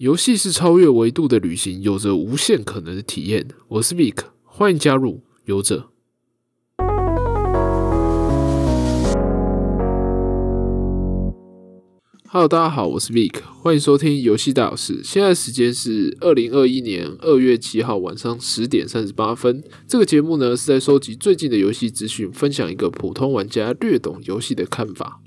游戏是超越维度的旅行，有着无限可能的体验。我是 Vic，欢迎加入游者。Hello，大家好，我是 Vic，欢迎收听游戏大小事。现在时间是二零二一年二月七号晚上十点三十八分。这个节目呢是在收集最近的游戏资讯，分享一个普通玩家略懂游戏的看法。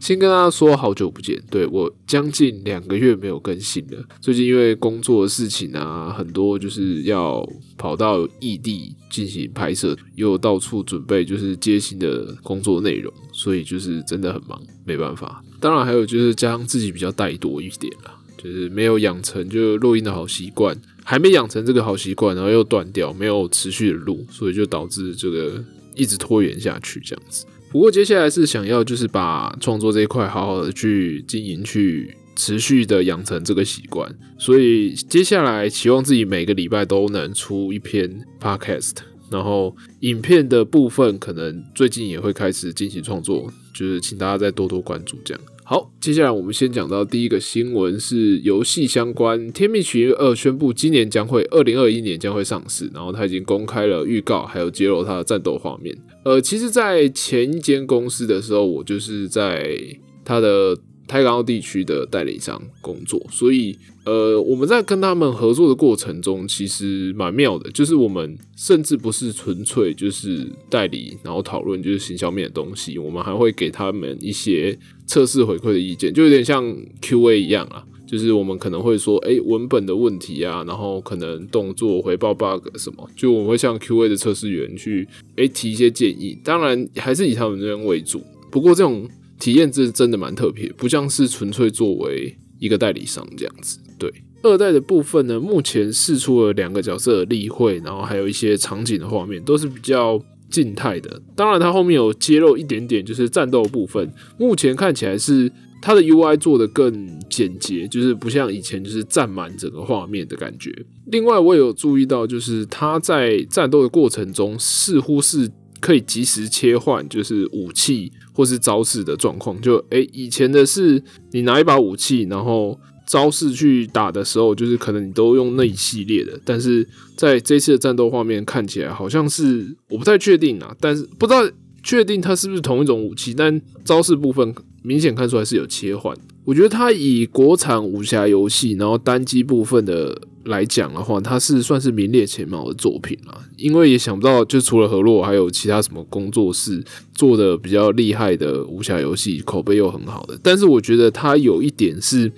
先跟大家说，好久不见，对我将近两个月没有更新了。最近因为工作的事情啊，很多就是要跑到异地进行拍摄，又到处准备就是接新的工作内容，所以就是真的很忙，没办法。当然还有就是加上自己比较怠惰一点啦，就是没有养成就录音的好习惯，还没养成这个好习惯，然后又断掉，没有持续的录，所以就导致这个一直拖延下去这样子。不过接下来是想要就是把创作这一块好好的去经营，去持续的养成这个习惯，所以接下来期望自己每个礼拜都能出一篇 podcast，然后影片的部分可能最近也会开始进行创作，就是请大家再多多关注这样。好，接下来我们先讲到第一个新闻是游戏相关，《天命奇缘二》宣布今年将会二零二一年将会上市，然后它已经公开了预告，还有揭露它的战斗画面。呃，其实，在前一间公司的时候，我就是在它的台港澳地区的代理商工作，所以呃，我们在跟他们合作的过程中，其实蛮妙的，就是我们甚至不是纯粹就是代理，然后讨论就是行销面的东西，我们还会给他们一些。测试回馈的意见就有点像 Q A 一样啊，就是我们可能会说，哎，文本的问题啊，然后可能动作回报 bug 什么，就我们会向 Q A 的测试员去，哎，提一些建议。当然还是以他们这边为主，不过这种体验是真的蛮特别，不像是纯粹作为一个代理商这样子。对，二代的部分呢，目前试出了两个角色的例会，然后还有一些场景的画面，都是比较。静态的，当然它后面有揭露一点点，就是战斗部分。目前看起来是它的 UI 做的更简洁，就是不像以前就是占满整个画面的感觉。另外，我也有注意到，就是它在战斗的过程中，似乎是可以及时切换，就是武器或是招式的状况。就诶，以前的是你拿一把武器，然后。招式去打的时候，就是可能你都用那一系列的，但是在这次的战斗画面看起来好像是我不太确定啊，但是不知道确定它是不是同一种武器，但招式部分明显看出来是有切换。我觉得它以国产武侠游戏，然后单机部分的来讲的话，它是算是名列前茅的作品了，因为也想不到，就除了河洛，还有其他什么工作室做的比较厉害的武侠游戏，口碑又很好的。但是我觉得它有一点是。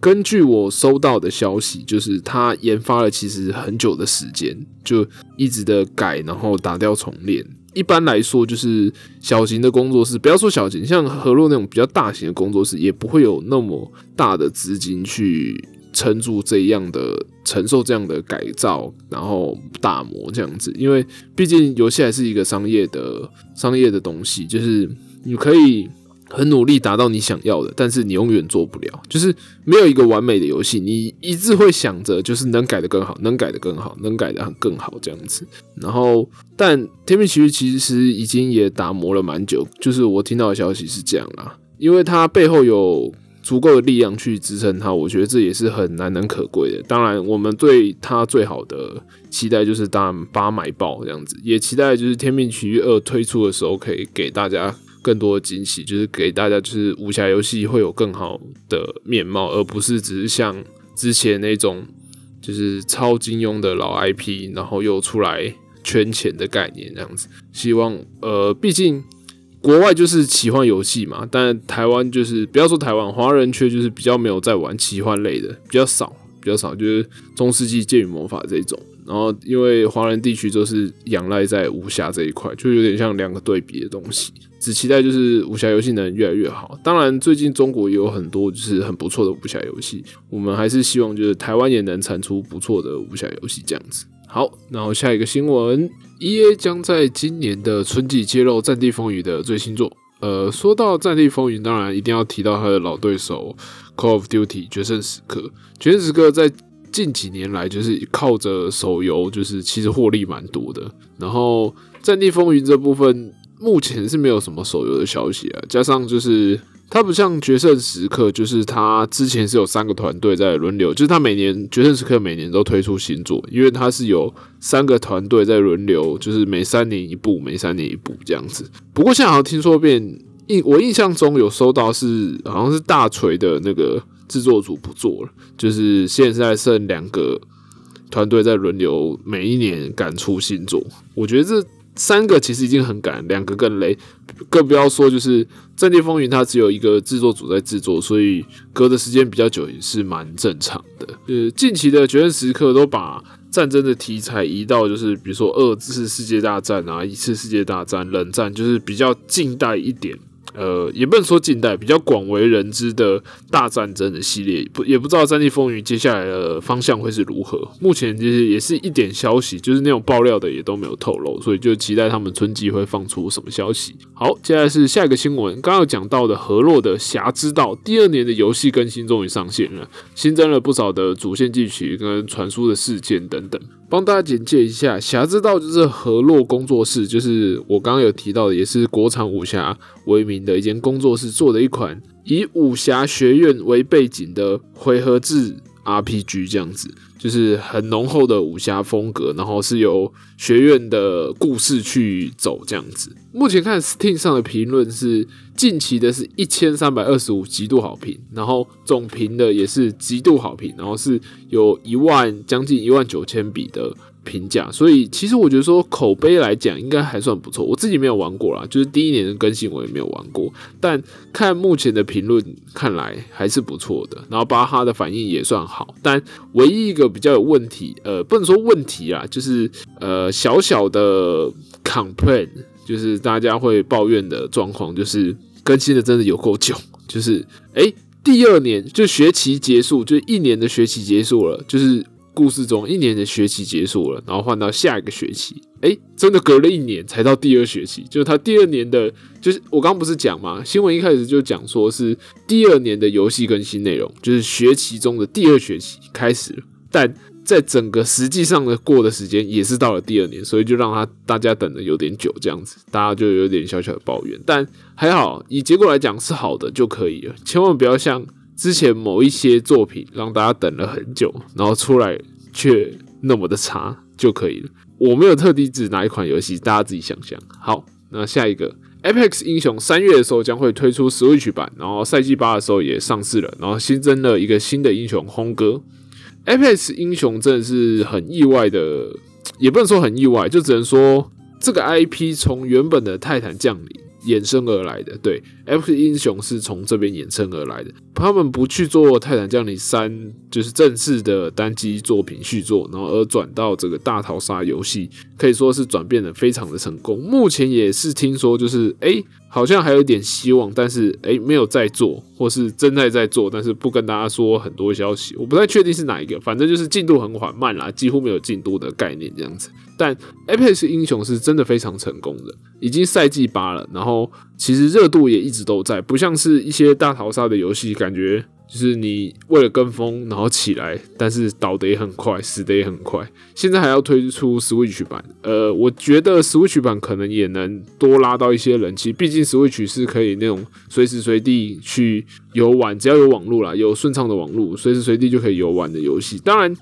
根据我收到的消息，就是它研发了其实很久的时间，就一直的改，然后打掉重练。一般来说，就是小型的工作室，不要说小型，像何洛那种比较大型的工作室，也不会有那么大的资金去撑住这样的承受这样的改造，然后打磨这样子。因为毕竟游戏还是一个商业的商业的东西，就是你可以。很努力达到你想要的，但是你永远做不了，就是没有一个完美的游戏。你一直会想着，就是能改的更好，能改的更好，能改的更好这样子。然后，但《天命奇遇》其实已经也打磨了蛮久，就是我听到的消息是这样啦，因为它背后有足够的力量去支撑它，我觉得这也是很难能可贵的。当然，我们对它最好的期待就是当然把买爆这样子，也期待就是《天命奇遇二》推出的时候可以给大家。更多的惊喜，就是给大家，就是武侠游戏会有更好的面貌，而不是只是像之前那种就是超金庸的老 IP，然后又出来圈钱的概念这样子。希望呃，毕竟国外就是奇幻游戏嘛，但台湾就是不要说台湾，华人却就是比较没有在玩奇幻类的，比较少，比较少，就是中世纪剑与魔法这种。然后因为华人地区都是仰赖在武侠这一块，就有点像两个对比的东西。只期待就是武侠游戏能越来越好。当然，最近中国也有很多就是很不错的武侠游戏，我们还是希望就是台湾也能产出不错的武侠游戏这样子。好，然后下一个新闻，E A 将在今年的春季揭露《战地风云》的最新作。呃，说到《战地风云》，当然一定要提到他的老对手《Call of Duty》决胜时刻。决胜时刻在近几年来就是靠着手游，就是其实获利蛮多的。然后《战地风云》这部分。目前是没有什么手游的消息啊，加上就是它不像决胜时刻，就是它之前是有三个团队在轮流，就是它每年决胜时刻每年都推出新作，因为它是有三个团队在轮流，就是每三年一部，每三年一部这样子。不过现在好像听说变印，我印象中有收到是好像是大锤的那个制作组不做了，就是现在剩两个团队在轮流，每一年赶出新作。我觉得这。三个其实已经很赶，两个更累，更不要说就是《战地风云》，它只有一个制作组在制作，所以隔的时间比较久也是蛮正常的。呃，近期的《决胜时刻》都把战争的题材移到就是比如说二次世界大战啊，一次世界大战、冷战，就是比较近代一点。呃，也不能说近代比较广为人知的大战争的系列，不也不知道《战地风云》接下来的方向会是如何。目前其实也是一点消息，就是那种爆料的也都没有透露，所以就期待他们春季会放出什么消息。好，接下来是下一个新闻，刚刚讲到的河洛的《侠之道》第二年的游戏更新终于上线了，新增了不少的主线剧情跟传输的事件等等。帮大家简介一下，《侠之道》就是河洛工作室，就是我刚刚有提到的，也是国产武侠为名的一间工作室做的一款以武侠学院为背景的回合制 RPG，这样子。就是很浓厚的武侠风格，然后是由学院的故事去走这样子。目前看 Steam 上的评论是近期的是一千三百二十五极度好评，然后总评的也是极度好评，然后是有一万将近一万九千笔的。评价，所以其实我觉得说口碑来讲应该还算不错。我自己没有玩过啦，就是第一年的更新我也没有玩过，但看目前的评论看来还是不错的。然后巴哈的反应也算好，但唯一一个比较有问题，呃，不能说问题啊，就是呃小小的 complain，就是大家会抱怨的状况，就是更新的真的有够久，就是诶，第二年就学期结束，就一年的学期结束了，就是。故事中一年的学期结束了，然后换到下一个学期，哎，真的隔了一年才到第二学期。就是他第二年的，就是我刚不是讲嘛，新闻一开始就讲说是第二年的游戏更新内容，就是学期中的第二学期开始。但在整个实际上的过的时间也是到了第二年，所以就让他大家等的有点久，这样子大家就有点小小的抱怨。但还好，以结果来讲是好的就可以了，千万不要像。之前某一些作品让大家等了很久，然后出来却那么的差就可以了。我没有特地指哪一款游戏，大家自己想象。好，那下一个 Apex 英雄三月的时候将会推出 Switch 版，然后赛季八的时候也上市了，然后新增了一个新的英雄轰哥。Apex 英雄真的是很意外的，也不能说很意外，就只能说这个 IP 从原本的泰坦降临。衍生而来的，对，F 英雄是从这边衍生而来的。他们不去做《泰坦降临三》，就是正式的单机作品续作，然后而转到这个大逃杀游戏，可以说是转变的非常的成功。目前也是听说，就是哎。好像还有一点希望，但是诶没有在做，或是正在在做，但是不跟大家说很多消息，我不太确定是哪一个，反正就是进度很缓慢啦，几乎没有进度的概念这样子。但 Apex 英雄是真的非常成功的，已经赛季八了，然后其实热度也一直都在，不像是一些大逃杀的游戏，感觉。就是你为了跟风，然后起来，但是倒得也很快，死得也很快。现在还要推出 Switch 版，呃，我觉得 Switch 版可能也能多拉到一些人气。毕竟 Switch 是可以那种随时随地去游玩，只要有网络啦，有顺畅的网络，随时随地就可以游玩的游戏。当然，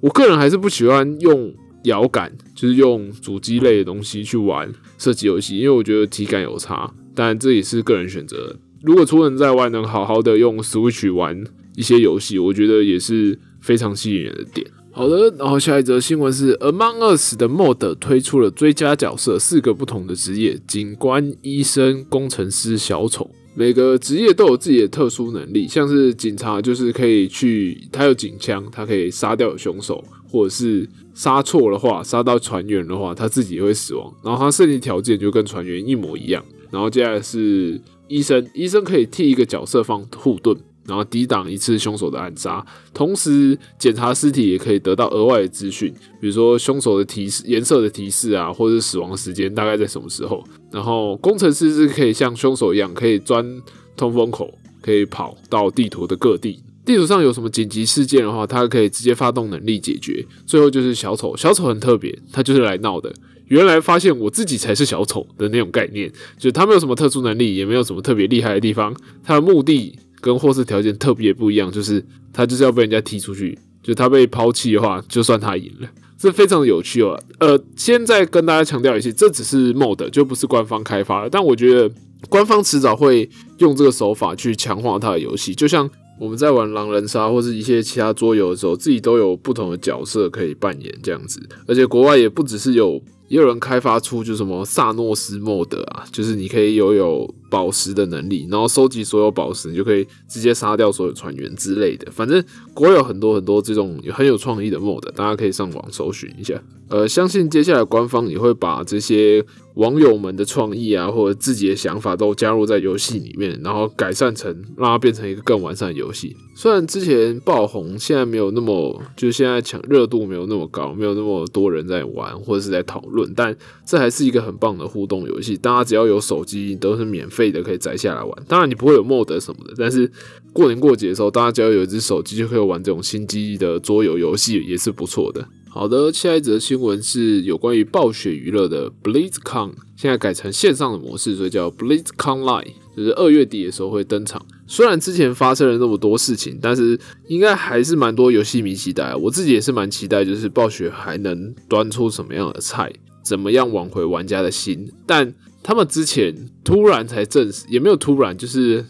我个人还是不喜欢用摇杆，就是用主机类的东西去玩射击游戏，因为我觉得体感有差。当然，这也是个人选择。如果出人在外能好好的用 Switch 玩一些游戏，我觉得也是非常吸引人的点。好的，然后下一则新闻是 Among Us 的 Mod 推出了追加角色，四个不同的职业：警官、医生、工程师、小丑。每个职业都有自己的特殊能力，像是警察就是可以去，他有警枪，他可以杀掉凶手，或者是杀错的话，杀到船员的话，他自己也会死亡。然后他设计条件就跟船员一模一样。然后接下来是。医生，医生可以替一个角色放护盾，然后抵挡一次凶手的暗杀，同时检查尸体也可以得到额外的资讯，比如说凶手的提示、颜色的提示啊，或者死亡时间大概在什么时候。然后工程师是可以像凶手一样，可以钻通风口，可以跑到地图的各地。地图上有什么紧急事件的话，他可以直接发动能力解决。最后就是小丑，小丑很特别，他就是来闹的。原来发现我自己才是小丑的那种概念，就是他没有什么特殊能力，也没有什么特别厉害的地方，他的目的跟获胜条件特别不一样，就是他就是要被人家踢出去，就他被抛弃的话，就算他赢了，这非常有趣哦。呃，现在跟大家强调一下，这只是 mod，就不是官方开发，但我觉得官方迟早会用这个手法去强化他的游戏，就像。我们在玩狼人杀或是一些其他桌游的时候，自己都有不同的角色可以扮演这样子，而且国外也不只是有，也有人开发出就什么萨诺斯莫德啊，就是你可以拥有宝石的能力，然后收集所有宝石，你就可以直接杀掉所有船员之类的。反正国有很多很多这种很有创意的 mod，大家可以上网搜寻一下。呃，相信接下来官方也会把这些。网友们的创意啊，或者自己的想法都加入在游戏里面，然后改善成让它变成一个更完善的游戏。虽然之前爆红，现在没有那么，就现在抢热度没有那么高，没有那么多人在玩或者是在讨论，但这还是一个很棒的互动游戏。大家只要有手机，都是免费的，可以载下来玩。当然你不会有 mod 什么的，但是过年过节的时候，大家只要有一只手机，就可以玩这种新机的桌游游戏，也是不错的。好的，下一则新闻是有关于暴雪娱乐的 BlizzCon，现在改成线上的模式，所以叫 BlizzCon Live，就是二月底的时候会登场。虽然之前发生了那么多事情，但是应该还是蛮多游戏迷期待。我自己也是蛮期待，就是暴雪还能端出什么样的菜，怎么样挽回玩家的心。但他们之前突然才证实，也没有突然，就是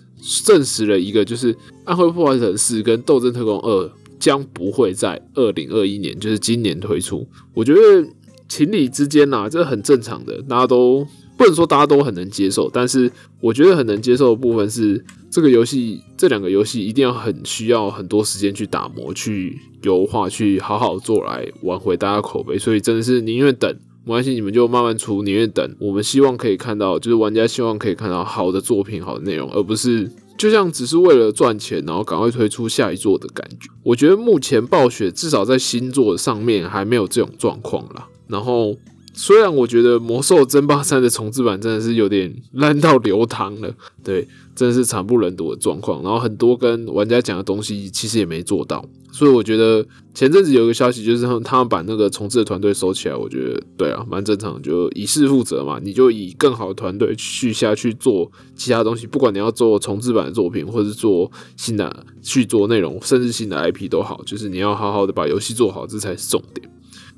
证实了一个，就是《暗黑破坏神四》跟《斗争特工二》。将不会在二零二一年，就是今年推出。我觉得情理之间呐，这很正常的，大家都不能说大家都很能接受，但是我觉得很能接受的部分是，这个游戏这两个游戏一定要很需要很多时间去打磨、去优化、去好好做来挽回大家口碑，所以真的是宁愿等，没关系，你们就慢慢出，宁愿等。我们希望可以看到，就是玩家希望可以看到好的作品、好的内容，而不是。就像只是为了赚钱，然后赶快推出下一座的感觉。我觉得目前暴雪至少在新作上面还没有这种状况啦。然后，虽然我觉得《魔兽争霸三》的重置版真的是有点烂到流汤了，对，真的是惨不忍睹的状况。然后很多跟玩家讲的东西其实也没做到。所以我觉得前阵子有一个消息，就是他们把那个重置的团队收起来。我觉得对啊，蛮正常，就以事负责嘛。你就以更好的团队去下去做其他东西，不管你要做重置版的作品，或是做新的去做内容，甚至新的 IP 都好，就是你要好好的把游戏做好，这才是重点。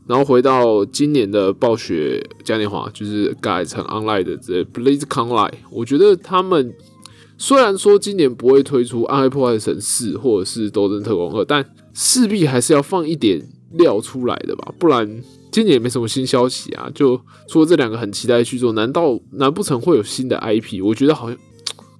然后回到今年的暴雪嘉年华，就是改成 Online 的这 BlazeCon Live，我觉得他们虽然说今年不会推出《暗黑破坏神四》或者是《斗争特工二》，但势必还是要放一点料出来的吧，不然今年也没什么新消息啊。就除了这两个很期待去做，难道难不成会有新的 IP？我觉得好像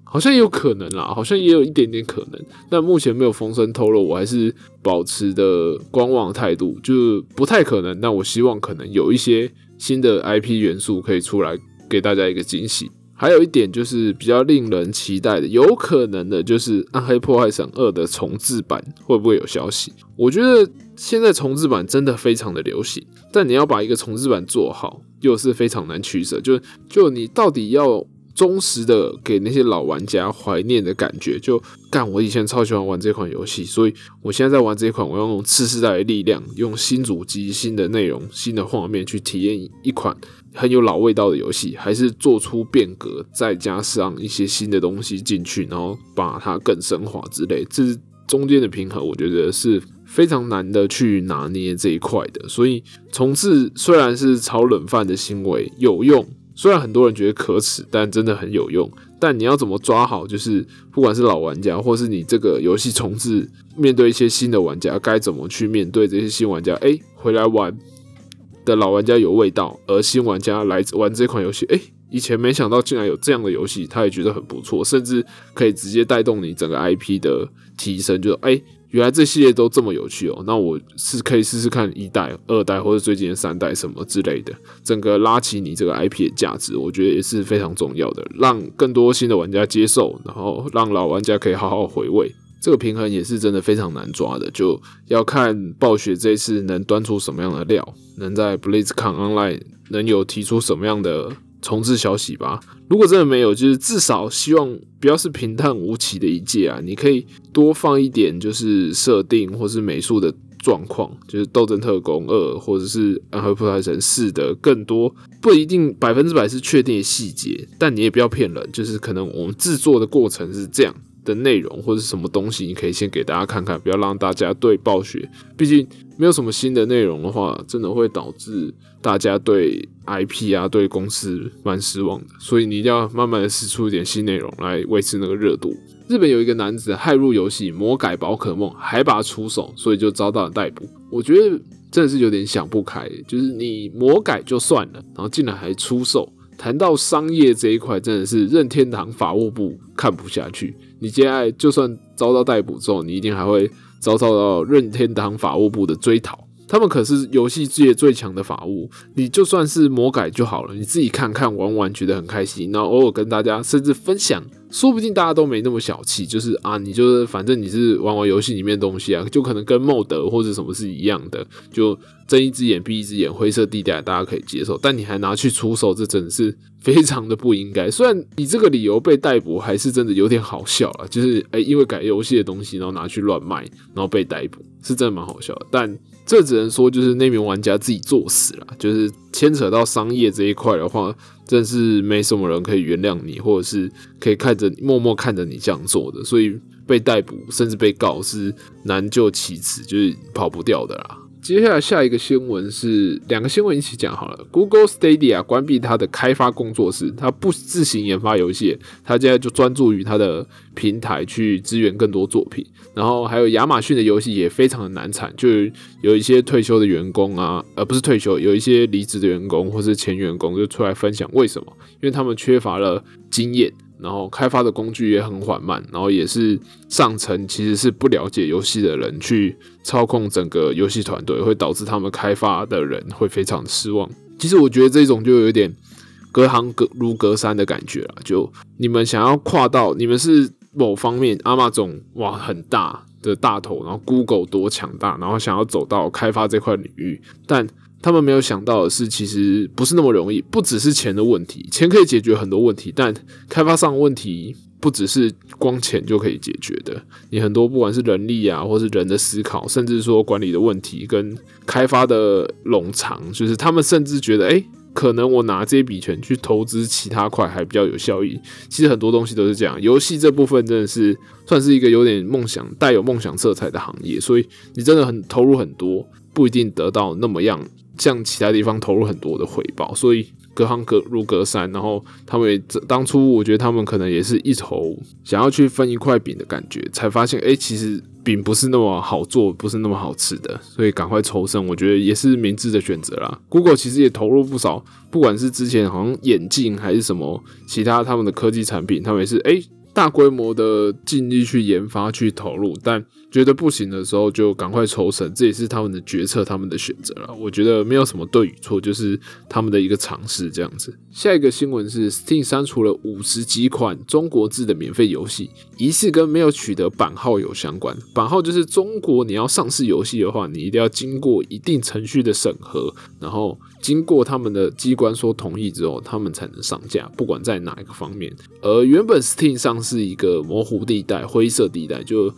好像也有可能啦，好像也有一点点可能，但目前没有风声透露，我还是保持的观望态度，就不太可能。但我希望可能有一些新的 IP 元素可以出来，给大家一个惊喜。还有一点就是比较令人期待的，有可能的就是《暗黑破坏神二》的重置版会不会有消息？我觉得现在重置版真的非常的流行，但你要把一个重置版做好，又是非常难取舍。就就你到底要忠实的给那些老玩家怀念的感觉，就干我以前超喜欢玩这款游戏，所以我现在在玩这一款，我要用次世代的力量，用新主机、新的内容、新的画面去体验一款。很有老味道的游戏，还是做出变革，再加上一些新的东西进去，然后把它更升华之类，这中间的平衡，我觉得是非常难的去拿捏这一块的。所以重置虽然是炒冷饭的行为有用，虽然很多人觉得可耻，但真的很有用。但你要怎么抓好，就是不管是老玩家，或是你这个游戏重置，面对一些新的玩家，该怎么去面对这些新玩家？哎，回来玩。的老玩家有味道，而新玩家来玩这款游戏，哎，以前没想到竟然有这样的游戏，他也觉得很不错，甚至可以直接带动你整个 IP 的提升，就哎，原来这系列都这么有趣哦，那我是可以试试看一代、二代或者最近的三代什么之类的，整个拉起你这个 IP 的价值，我觉得也是非常重要的，让更多新的玩家接受，然后让老玩家可以好好回味。这个平衡也是真的非常难抓的，就要看暴雪这次能端出什么样的料，能在 BlizzCon Online 能有提出什么样的重置消息吧。如果真的没有，就是至少希望不要是平淡无奇的一届啊，你可以多放一点就是设定或是美术的状况，就是《斗争特工二》或者是《暗黑破坏神四》的更多不一定百分之百是确定的细节，但你也不要骗人，就是可能我们制作的过程是这样的内容或者什么东西，你可以先给大家看看，不要让大家对暴雪，毕竟没有什么新的内容的话，真的会导致大家对 IP 啊对公司蛮失望的，所以你一定要慢慢的试出一点新内容来维持那个热度。日本有一个男子害入游戏魔改宝可梦，还把他出手，所以就遭到了逮捕。我觉得真的是有点想不开，就是你魔改就算了，然后竟然还出售。谈到商业这一块，真的是任天堂法务部看不下去。你接下来就算遭到逮捕之后，你一定还会遭受到任天堂法务部的追讨。他们可是游戏界最强的法务，你就算是魔改就好了，你自己看看玩玩，觉得很开心，然后偶尔跟大家甚至分享，说不定大家都没那么小气，就是啊，你就是反正你是玩玩游戏里面东西啊，就可能跟莫德或者什么是一样的，就睁一只眼闭一只眼，灰色地带大家可以接受，但你还拿去出手，这真的是非常的不应该。虽然你这个理由被逮捕，还是真的有点好笑了，就是哎，因为改游戏的东西，然后拿去乱卖，然后被逮捕，是真的蛮好笑的，但。这只能说就是那名玩家自己作死了，就是牵扯到商业这一块的话，真是没什么人可以原谅你，或者是可以看着默默看着你这样做的，所以被逮捕甚至被告是难就其辞，就是跑不掉的啦。接下来下一个新闻是两个新闻一起讲好了。Google Stadia 关闭它的开发工作室，它不自行研发游戏，它现在就专注于它的平台去支援更多作品。然后还有亚马逊的游戏也非常的难产，就有一些退休的员工啊，而不是退休，有一些离职的员工或是前员工就出来分享为什么，因为他们缺乏了经验。然后开发的工具也很缓慢，然后也是上层其实是不了解游戏的人去操控整个游戏团队，会导致他们开发的人会非常失望。其实我觉得这种就有点隔行隔如隔山的感觉了。就你们想要跨到，你们是某方面阿玛总哇很大的大头，然后 Google 多强大，然后想要走到开发这块领域，但。他们没有想到的是，其实不是那么容易。不只是钱的问题，钱可以解决很多问题，但开发上问题不只是光钱就可以解决的。你很多不管是人力啊，或是人的思考，甚至说管理的问题跟开发的冗长，就是他们甚至觉得，哎，可能我拿这笔钱去投资其他块还比较有效益。其实很多东西都是这样。游戏这部分真的是算是一个有点梦想、带有梦想色彩的行业，所以你真的很投入很多，不一定得到那么样。向其他地方投入很多的回报，所以隔行隔如隔山。然后他们也当初，我觉得他们可能也是一头想要去分一块饼的感觉，才发现哎，其实饼不是那么好做，不是那么好吃的，所以赶快抽身，我觉得也是明智的选择啦。Google 其实也投入不少，不管是之前好像眼镜还是什么其他他们的科技产品，他们也是哎。大规模的尽力去研发、去投入，但觉得不行的时候就赶快抽身，这也是他们的决策、他们的选择了。我觉得没有什么对与错，就是他们的一个尝试这样子。下一个新闻是，Steam 删除了五十几款中国字的免费游戏，疑似跟没有取得版号有相关。版号就是中国你要上市游戏的话，你一定要经过一定程序的审核，然后。经过他们的机关说同意之后，他们才能上架，不管在哪一个方面。而原本 Steam 上是一个模糊地带、灰色地带，就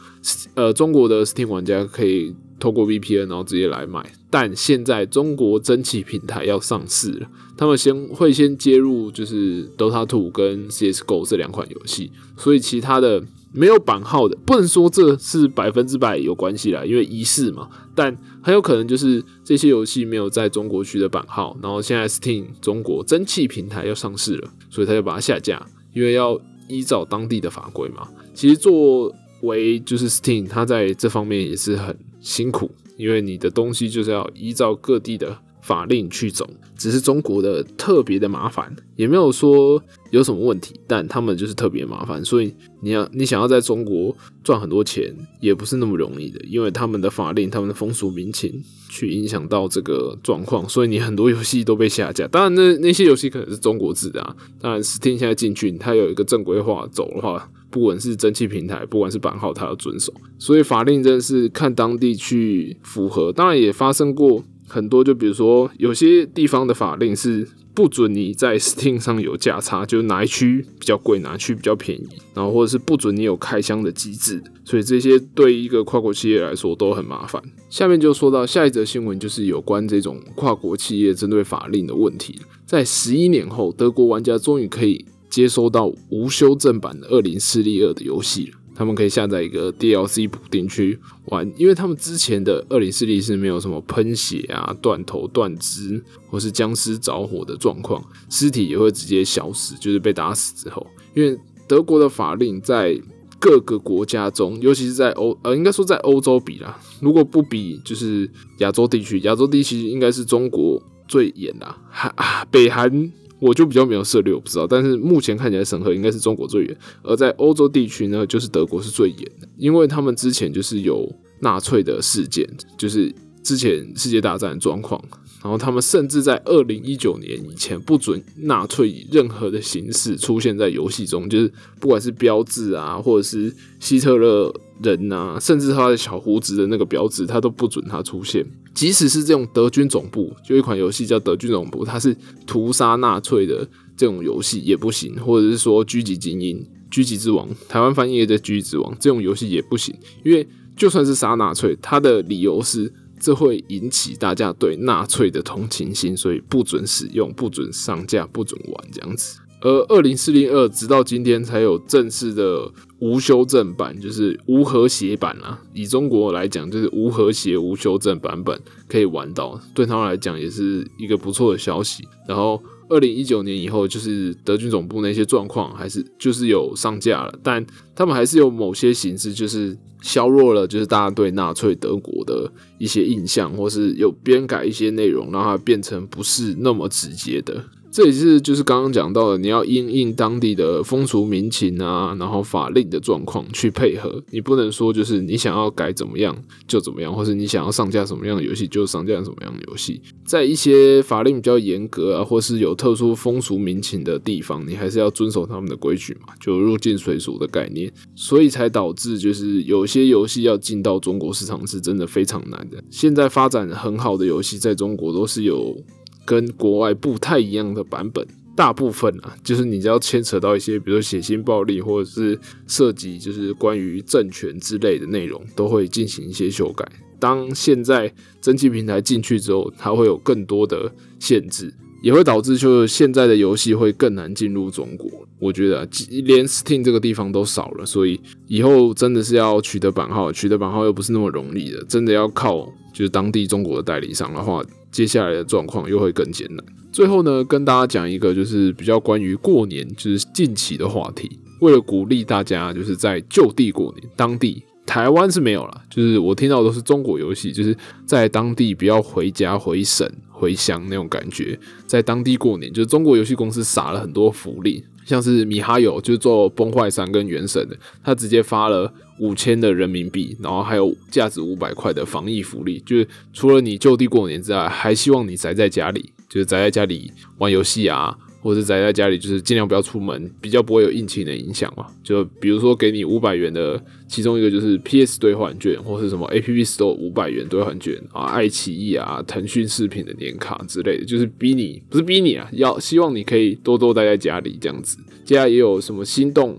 呃中中国的 Steam 玩家可以透过 VPN 然后直接来买。但现在中国蒸汽平台要上市了，他们先会先接入就是 Dota Two 跟 CS:GO 这两款游戏，所以其他的。没有版号的，不能说这是百分之百有关系啦，因为仪式嘛。但很有可能就是这些游戏没有在中国区的版号，然后现在 Steam 中国蒸汽平台要上市了，所以他就把它下架，因为要依照当地的法规嘛。其实做为就是 Steam，它在这方面也是很辛苦，因为你的东西就是要依照各地的。法令去走，只是中国的特别的麻烦，也没有说有什么问题，但他们就是特别麻烦，所以你要你想要在中国赚很多钱，也不是那么容易的，因为他们的法令、他们的风俗民情去影响到这个状况，所以你很多游戏都被下架。当然，那那些游戏可能是中国制的啊。当然，Steam 现在进去，它有一个正规化走的话，不管是蒸汽平台，不管是版号，它要遵守。所以法令真的是看当地去符合。当然也发生过。很多，就比如说有些地方的法令是不准你在 Steam 上有价差，就哪一区比较贵，哪区比较便宜，然后或者是不准你有开箱的机制，所以这些对一个跨国企业来说都很麻烦。下面就说到下一则新闻，就是有关这种跨国企业针对法令的问题。在十一年后，德国玩家终于可以接收到无修正版的《二零四零二》的游戏了。他们可以下载一个 DLC 补丁去玩，因为他们之前的二零四零是没有什么喷血啊、断头断肢或是僵尸着火的状况，尸体也会直接消失，就是被打死之后。因为德国的法令在各个国家中，尤其是在欧呃，应该说在欧洲比啦，如果不比就是亚洲地区，亚洲地区应该是中国最严啦，韩啊北韩。我就比较没有涉猎，我不知道。但是目前看起来审核应该是中国最严，而在欧洲地区呢，就是德国是最严的，因为他们之前就是有纳粹的事件，就是之前世界大战的状况。然后他们甚至在二零一九年以前不准纳粹以任何的形式出现在游戏中，就是不管是标志啊，或者是希特勒人呐，甚至他的小胡子的那个标志，他都不准他出现。即使是这种德军总部，就一款游戏叫德军总部，它是屠杀纳粹的这种游戏也不行，或者是说狙击精英、狙击之王，台湾翻译的狙击之王这种游戏也不行，因为就算是杀纳粹，他的理由是。这会引起大家对纳粹的同情心，所以不准使用、不准上架、不准玩这样子。而二零四零二直到今天才有正式的无修正版，就是无和谐版啦。以中国来讲，就是无和谐、无修正版本可以玩到，对他们来讲也是一个不错的消息。然后。二零一九年以后，就是德军总部那些状况还是就是有上架了，但他们还是有某些形式，就是削弱了，就是大家对纳粹德国的一些印象，或是有编改一些内容，让它变成不是那么直接的。这也是就是刚刚讲到的，你要因应当地的风俗民情啊，然后法令的状况去配合。你不能说就是你想要改怎么样就怎么样，或是你想要上架什么样的游戏就上架什么样的游戏。在一些法令比较严格啊，或是有特殊风俗民情的地方，你还是要遵守他们的规矩嘛，就入境随俗的概念。所以才导致就是有些游戏要进到中国市场是真的非常难的。现在发展很好的游戏在中国都是有。跟国外不太一样的版本，大部分啊，就是你只要牵扯到一些，比如说血腥暴力，或者是涉及就是关于政权之类的内容，都会进行一些修改。当现在蒸汽平台进去之后，它会有更多的限制，也会导致就是现在的游戏会更难进入中国。我觉得连 Steam 这个地方都少了，所以以后真的是要取得版号，取得版号又不是那么容易的，真的要靠就是当地中国的代理商的话。接下来的状况又会更艰难。最后呢，跟大家讲一个就是比较关于过年，就是近期的话题。为了鼓励大家，就是在就地过年，当地台湾是没有了。就是我听到都是中国游戏，就是在当地不要回家、回省、回乡那种感觉，在当地过年，就是中国游戏公司撒了很多福利。像是米哈游就是做崩坏三跟原神的，他直接发了五千的人民币，然后还有价值五百块的防疫福利，就是除了你就地过年之外，还希望你宅在家里，就是宅在家里玩游戏啊。或者宅在家里，就是尽量不要出门，比较不会有疫情的影响嘛。就比如说给你五百元的，其中一个就是 PS 兑换券，或是什么 App Store 五百元兑换券啊，爱奇艺啊、腾讯视频的年卡之类的，就是逼你，不是逼你啊，要希望你可以多多待在家里这样子。接下来也有什么心动、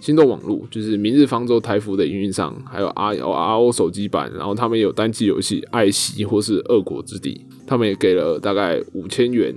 心动网络，就是明日方舟台服的营运商，还有 RO R O 手机版，然后他们有单机游戏《爱惜》或是《恶国之地》，他们也给了大概五千元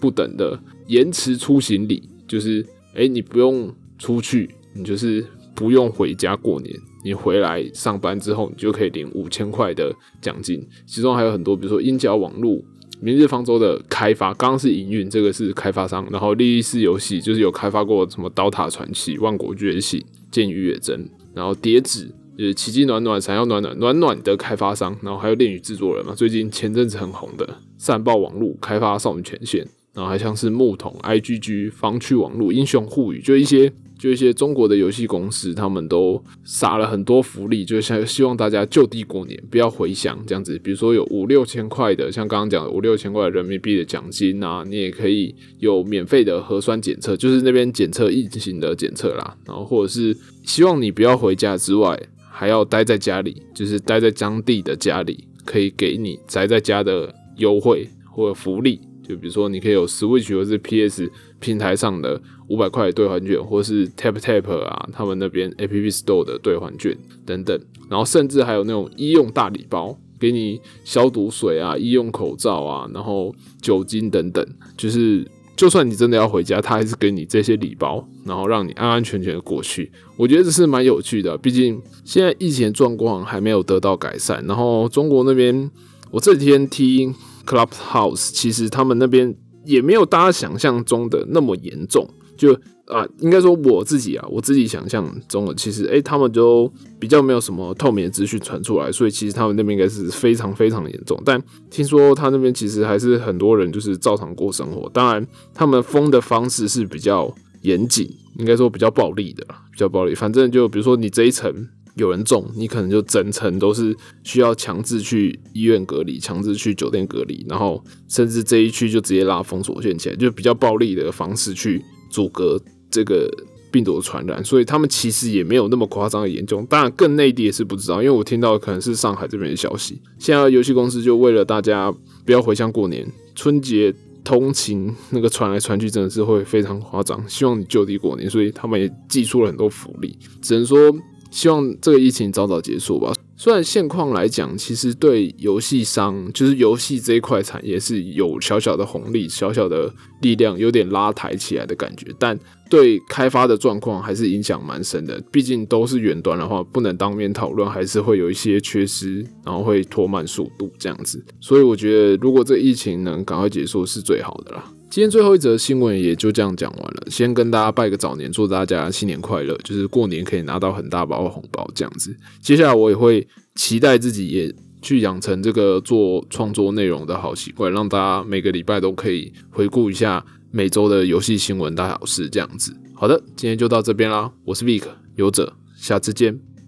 不等的。延迟出行礼就是，哎，你不用出去，你就是不用回家过年，你回来上班之后，你就可以领五千块的奖金。其中还有很多，比如说鹰角网络、明日方舟的开发，刚刚是营运，这个是开发商。然后莉莉丝游戏就是有开发过什么《刀塔传奇》《万国觉醒》《剑与远征》，然后叠纸就是奇迹暖暖、闪耀暖暖暖暖的开发商，然后还有恋与制作人嘛，最近前阵子很红的善报网络开发《少女前线》。然后还像是木桶、IGG、防区网络、英雄互娱，就一些就一些中国的游戏公司，他们都撒了很多福利，就像希望大家就地过年，不要回乡这样子。比如说有五六千块的，像刚刚讲的五六千块人民币的奖金啊，你也可以有免费的核酸检测，就是那边检测疫情的检测啦。然后或者是希望你不要回家之外，还要待在家里，就是待在当地的家里，可以给你宅在家的。优惠或者福利，就比如说你可以有 Switch 或是 PS 平台上的五百块兑换券，或是 Tap Tap 啊他们那边 App Store 的兑换券等等，然后甚至还有那种医用大礼包。给你消毒水啊、医用口罩啊，然后酒精等等，就是就算你真的要回家，他还是给你这些礼包，然后让你安安全全的过去。我觉得这是蛮有趣的，毕竟现在疫情状况还没有得到改善。然后中国那边，我这几天听 Clubhouse，其实他们那边也没有大家想象中的那么严重，就。啊，应该说我自己啊，我自己想象中的，其实哎，他们就比较没有什么透明的资讯传出来，所以其实他们那边应该是非常非常严重。但听说他那边其实还是很多人就是照常过生活，当然他们封的方式是比较严谨，应该说比较暴力的，比较暴力。反正就比如说你这一层有人中，你可能就整层都是需要强制去医院隔离，强制去酒店隔离，然后甚至这一区就直接拉封锁线起来，就比较暴力的方式去阻隔。这个病毒的传染，所以他们其实也没有那么夸张的严重。当然，更内地也是不知道，因为我听到可能是上海这边的消息。现在游戏公司就为了大家不要回乡过年，春节通勤那个传来传去真的是会非常夸张。希望你就地过年，所以他们也寄出了很多福利。只能说，希望这个疫情早早结束吧。虽然现况来讲，其实对游戏商，就是游戏这一块产业是有小小的红利、小小的力量，有点拉抬起来的感觉，但对开发的状况还是影响蛮深的。毕竟都是远端的话，不能当面讨论，还是会有一些缺失，然后会拖慢速度这样子。所以我觉得，如果这疫情能赶快结束，是最好的啦。今天最后一则新闻也就这样讲完了。先跟大家拜个早年，祝大家新年快乐，就是过年可以拿到很大包红包这样子。接下来我也会期待自己也去养成这个做创作内容的好习惯，让大家每个礼拜都可以回顾一下每周的游戏新闻大小事这样子。好的，今天就到这边啦，我是 Vic 游者，下次见。